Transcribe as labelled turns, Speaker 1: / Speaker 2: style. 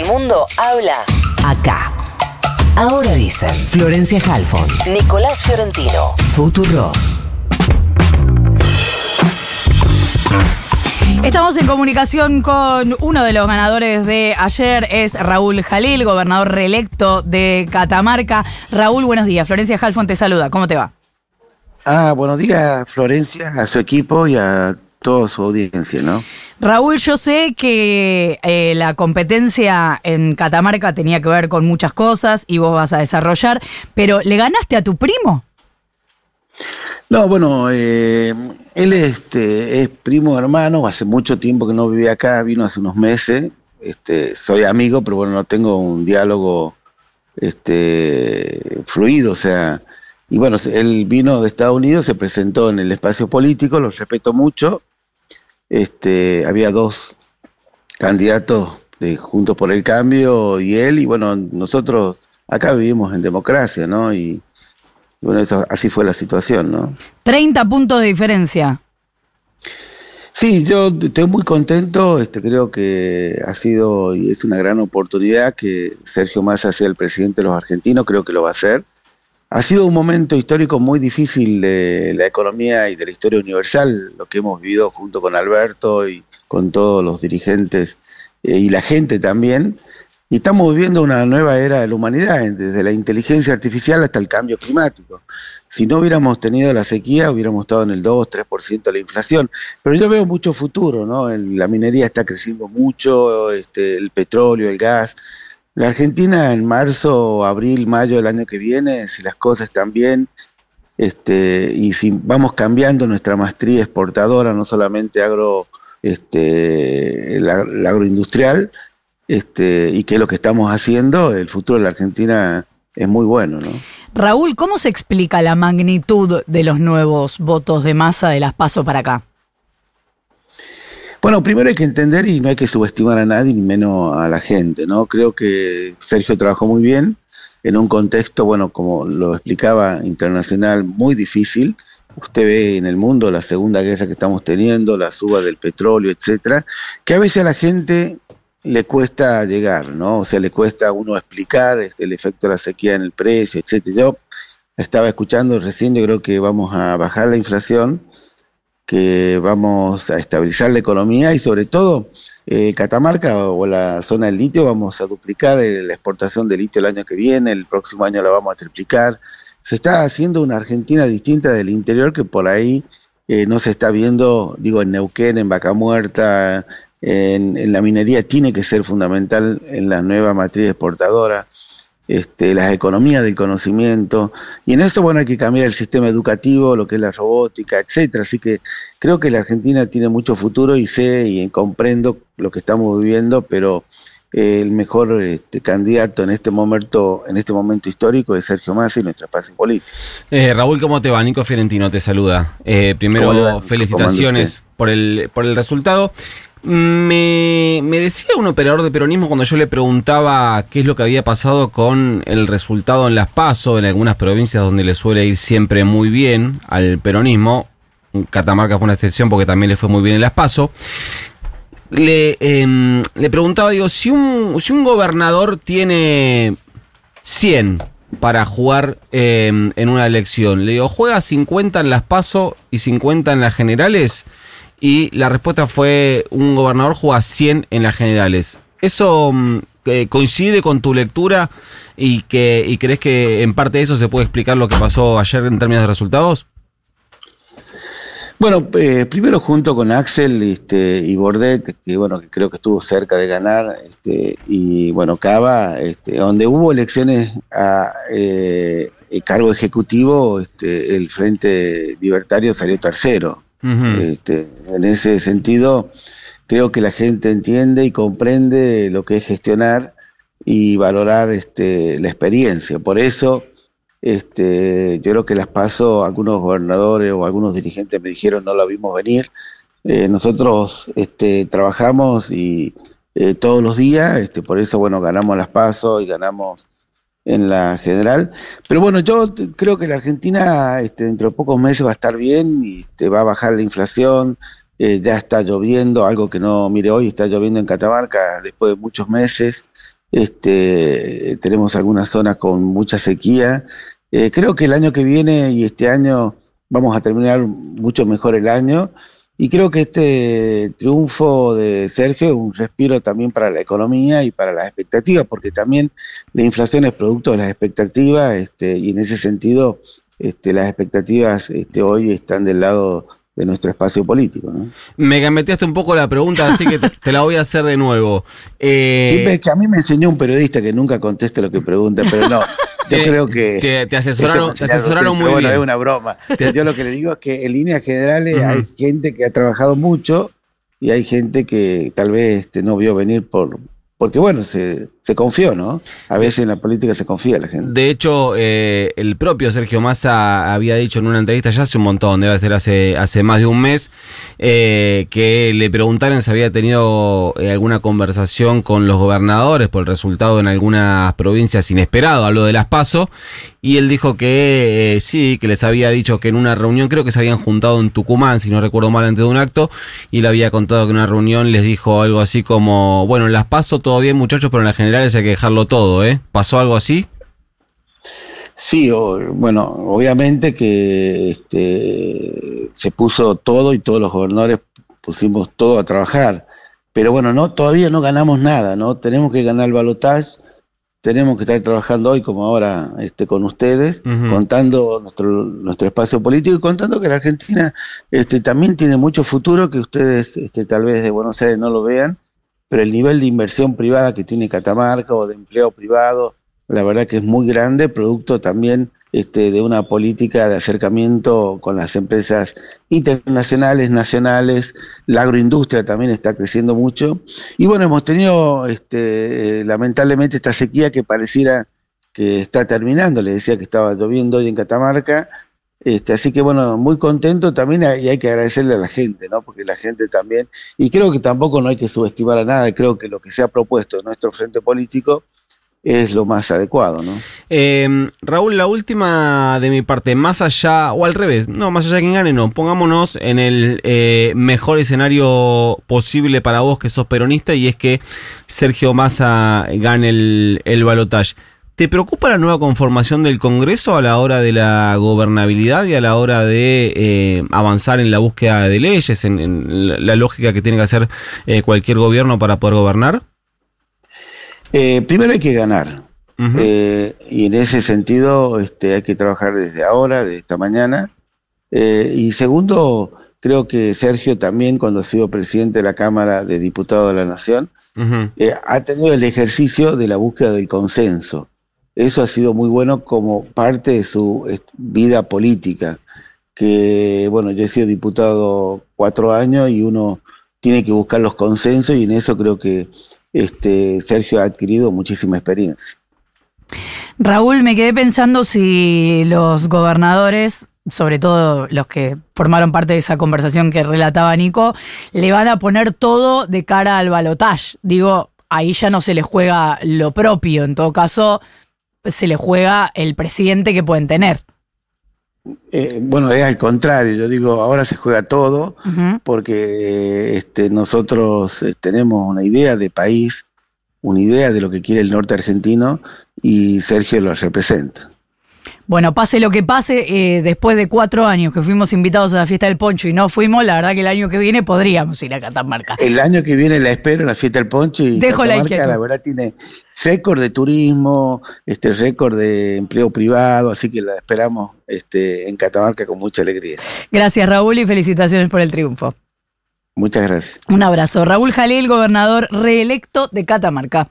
Speaker 1: el mundo habla acá. Ahora dicen Florencia Halfon, Nicolás Fiorentino, Futuro.
Speaker 2: Estamos en comunicación con uno de los ganadores de ayer, es Raúl Jalil, gobernador reelecto de Catamarca. Raúl, buenos días. Florencia Halfon te saluda. ¿Cómo te va?
Speaker 3: Ah, buenos días, Florencia, a su equipo y a toda su audiencia, ¿no?
Speaker 2: Raúl, yo sé que eh, la competencia en Catamarca tenía que ver con muchas cosas y vos vas a desarrollar, pero ¿le ganaste a tu primo?
Speaker 3: No, bueno, eh, él este, es primo hermano, hace mucho tiempo que no vive acá, vino hace unos meses, este, soy amigo, pero bueno, no tengo un diálogo este, fluido, o sea, y bueno, él vino de Estados Unidos, se presentó en el espacio político, lo respeto mucho, este, había dos candidatos de Juntos por el Cambio y él, y bueno, nosotros acá vivimos en democracia, ¿no? Y bueno, eso, así fue la situación, ¿no?
Speaker 2: 30 puntos de diferencia.
Speaker 3: Sí, yo estoy muy contento, este, creo que ha sido y es una gran oportunidad que Sergio Massa sea el presidente de los argentinos, creo que lo va a hacer. Ha sido un momento histórico muy difícil de la economía y de la historia universal, lo que hemos vivido junto con Alberto y con todos los dirigentes eh, y la gente también. Y estamos viviendo una nueva era de la humanidad, desde la inteligencia artificial hasta el cambio climático. Si no hubiéramos tenido la sequía, hubiéramos estado en el 2-3% de la inflación. Pero yo veo mucho futuro, ¿no? La minería está creciendo mucho, este, el petróleo, el gas. La Argentina en marzo, abril, mayo del año que viene, si las cosas están bien, este, y si vamos cambiando nuestra maestría exportadora, no solamente agro, este, la, agroindustrial, este, y que es lo que estamos haciendo, el futuro de la Argentina es muy bueno, ¿no?
Speaker 2: Raúl, ¿cómo se explica la magnitud de los nuevos votos de masa de las PASO para acá?
Speaker 3: Bueno, primero hay que entender y no hay que subestimar a nadie, ni menos a la gente, ¿no? Creo que Sergio trabajó muy bien en un contexto, bueno, como lo explicaba, internacional muy difícil. Usted ve en el mundo la segunda guerra que estamos teniendo, la suba del petróleo, etcétera, que a veces a la gente le cuesta llegar, ¿no? O sea, le cuesta a uno explicar este, el efecto de la sequía en el precio, etcétera. Yo estaba escuchando recién, yo creo que vamos a bajar la inflación, que vamos a estabilizar la economía y sobre todo eh, Catamarca o la zona del litio vamos a duplicar eh, la exportación de litio el año que viene, el próximo año la vamos a triplicar. Se está haciendo una Argentina distinta del interior que por ahí eh, no se está viendo, digo, en Neuquén, en Vaca Muerta, en, en, la minería tiene que ser fundamental en la nueva matriz exportadora este, las economías del conocimiento, y en eso, bueno, hay que cambiar el sistema educativo, lo que es la robótica, etcétera. Así que creo que la Argentina tiene mucho futuro y sé y comprendo lo que estamos viviendo, pero eh, el mejor este, candidato en este momento, en este momento histórico es Sergio Massa y nuestra paz política.
Speaker 4: Eh, Raúl, ¿cómo te va? Nico Fiorentino te saluda. Eh, primero, felicitaciones por el, por el resultado. Me, decía un operador de peronismo cuando yo le preguntaba qué es lo que había pasado con el resultado en las PASO, en algunas provincias donde le suele ir siempre muy bien al peronismo. Catamarca fue una excepción porque también le fue muy bien en las PASO. Le, em, le preguntaba, digo, si un, si un gobernador tiene 100 para jugar em, en una elección, le digo, ¿juega 50 en las PASO y 50 en las generales? Y la respuesta fue un gobernador juega 100 en las generales. ¿Eso mm, eh, coincide con tu lectura y, que, y crees que en parte de eso se puede explicar lo que pasó ayer en términos de resultados?
Speaker 3: Bueno, eh, primero junto con Axel este, y Bordet, que bueno, creo que estuvo cerca de ganar, este, y bueno, Cava, este, donde hubo elecciones a eh, cargo ejecutivo, este, el Frente Libertario salió tercero este, en ese sentido, creo que la gente entiende y comprende lo que es gestionar y valorar este, la experiencia. Por eso, este, yo creo que las paso, algunos gobernadores o algunos dirigentes me dijeron no la vimos venir. Eh, nosotros este, trabajamos y eh, todos los días, este, por eso bueno ganamos las pasos y ganamos en la general. Pero bueno, yo creo que la Argentina este, dentro de pocos meses va a estar bien y este, va a bajar la inflación. eh, ya está lloviendo, algo que no, mire, hoy está lloviendo en Catamarca después de muchos meses, este, tenemos algunas zonas con mucha sequía. Eh, creo que el año que viene y este año vamos a terminar mucho mejor el año y creo que este triunfo de Sergio es un respiro también para la economía y para las expectativas, porque también la inflación es producto de las expectativas este, y en ese sentido este, las expectativas este, hoy están del lado de nuestro espacio político. ¿no?
Speaker 4: Me gambeteaste un poco la pregunta, así que te, la voy a hacer de nuevo.
Speaker 3: Eh, Siempre es que a mí me enseñó un periodista que nunca conteste lo que pregunta, pero no. Yo creo que.
Speaker 4: te asesoraron, te asesoraron muy
Speaker 3: bueno,
Speaker 4: bien.
Speaker 3: es una broma. Yo lo que le digo es que en líneas generales hay gente que ha trabajado mucho y hay gente que tal vez este, no vio venir por, porque bueno, se, se, confió, ¿no? A veces en la política se confía la gente.
Speaker 4: De hecho, eh, el propio Sergio Massa había dicho en una entrevista ya hace un montón, debe ser hace, hace más de un mes, eh, que le preguntaron si había tenido eh, alguna conversación con los gobernadores por el resultado en algunas provincias inesperado, habló de las PASO, y él dijo que sí, que les había dicho que en una reunión, creo que se habían juntado en Tucumán, si no recuerdo mal, antes de un acto, y le había contado que en una reunión les dijo algo así como, bueno, las PASO todo bien muchachos, pero en las hay que dejarlo todo, ¿eh? ¿Pasó algo así?
Speaker 3: Sí, bueno, obviamente que este, se puso todo y todos los gobernadores pusimos todo a trabajar, pero bueno, no todavía no ganamos nada, ¿no? Tenemos que ganar el balotaje, tenemos que estar trabajando hoy como ahora este, con ustedes, contando nuestro, nuestro espacio político y contando que la Argentina este, también tiene mucho futuro, que ustedes este, tal vez de Buenos Aires no lo vean, pero el nivel de inversión privada que tiene Catamarca o de empleo privado, la verdad que es muy grande, producto también este, de una política de acercamiento con las empresas internacionales, nacionales, la agroindustria también está creciendo mucho. Y bueno, hemos tenido este, lamentablemente esta sequía que pareciera que está terminando, le decía que estaba lloviendo hoy en Catamarca, este, así que bueno, muy contento también y hay que agradecerle a la gente, ¿no? Porque la gente también, y creo que tampoco no hay que subestimar a nada, creo que lo que se ha propuesto en nuestro frente político es lo más adecuado, ¿no?
Speaker 4: Eh, Raúl, la última de mi parte, más allá, o al revés, no, más allá de quien gane, no, pongámonos en el eh, mejor escenario posible para vos que sos peronista y es que Sergio Massa gane el, el balotaje. ¿Te preocupa la nueva conformación del Congreso a la hora de la gobernabilidad y a la hora de eh, avanzar en la búsqueda de leyes, en, en, la lógica que tiene que hacer eh, cualquier gobierno para poder gobernar?
Speaker 3: Eh, primero hay que ganar. Uh -huh. y en ese sentido este, hay que trabajar desde ahora, desde esta mañana. y segundo, creo que Sergio también, cuando ha sido presidente de la Cámara de Diputados de la Nación, uh -huh. ha tenido el ejercicio de la búsqueda del consenso. Eso ha sido muy bueno como parte de su vida política, que bueno, yo he sido diputado cuatro años y uno tiene que buscar los consensos y en eso creo que este, Sergio ha adquirido muchísima experiencia.
Speaker 2: Raúl, me quedé pensando si los gobernadores, sobre todo los que formaron parte de esa conversación que relataba Nico, le van a poner todo de cara al balotaje. Digo, ahí ya no se les juega lo propio, en todo caso se le juega el presidente que pueden tener.
Speaker 3: Eh, bueno, es al contrario, yo digo, ahora se juega todo, uh -huh. porque este, nosotros eh, tenemos una idea de país, una idea de lo que quiere el norte argentino, y Sergio lo representa.
Speaker 2: Bueno, pase lo que pase, eh, después de cuatro años que fuimos invitados a la fiesta del poncho y no fuimos, la verdad que el año que viene podríamos ir a Catamarca.
Speaker 3: El año que viene la espero la fiesta del poncho y
Speaker 2: Dejo
Speaker 3: Catamarca,
Speaker 2: la,
Speaker 3: la verdad tiene récord de turismo, este récord de empleo privado, así que la esperamos este, en Catamarca con mucha alegría.
Speaker 2: Gracias Raúl y felicitaciones por el triunfo.
Speaker 3: Muchas gracias.
Speaker 2: Un abrazo. Raúl Jalil, gobernador reelecto de Catamarca.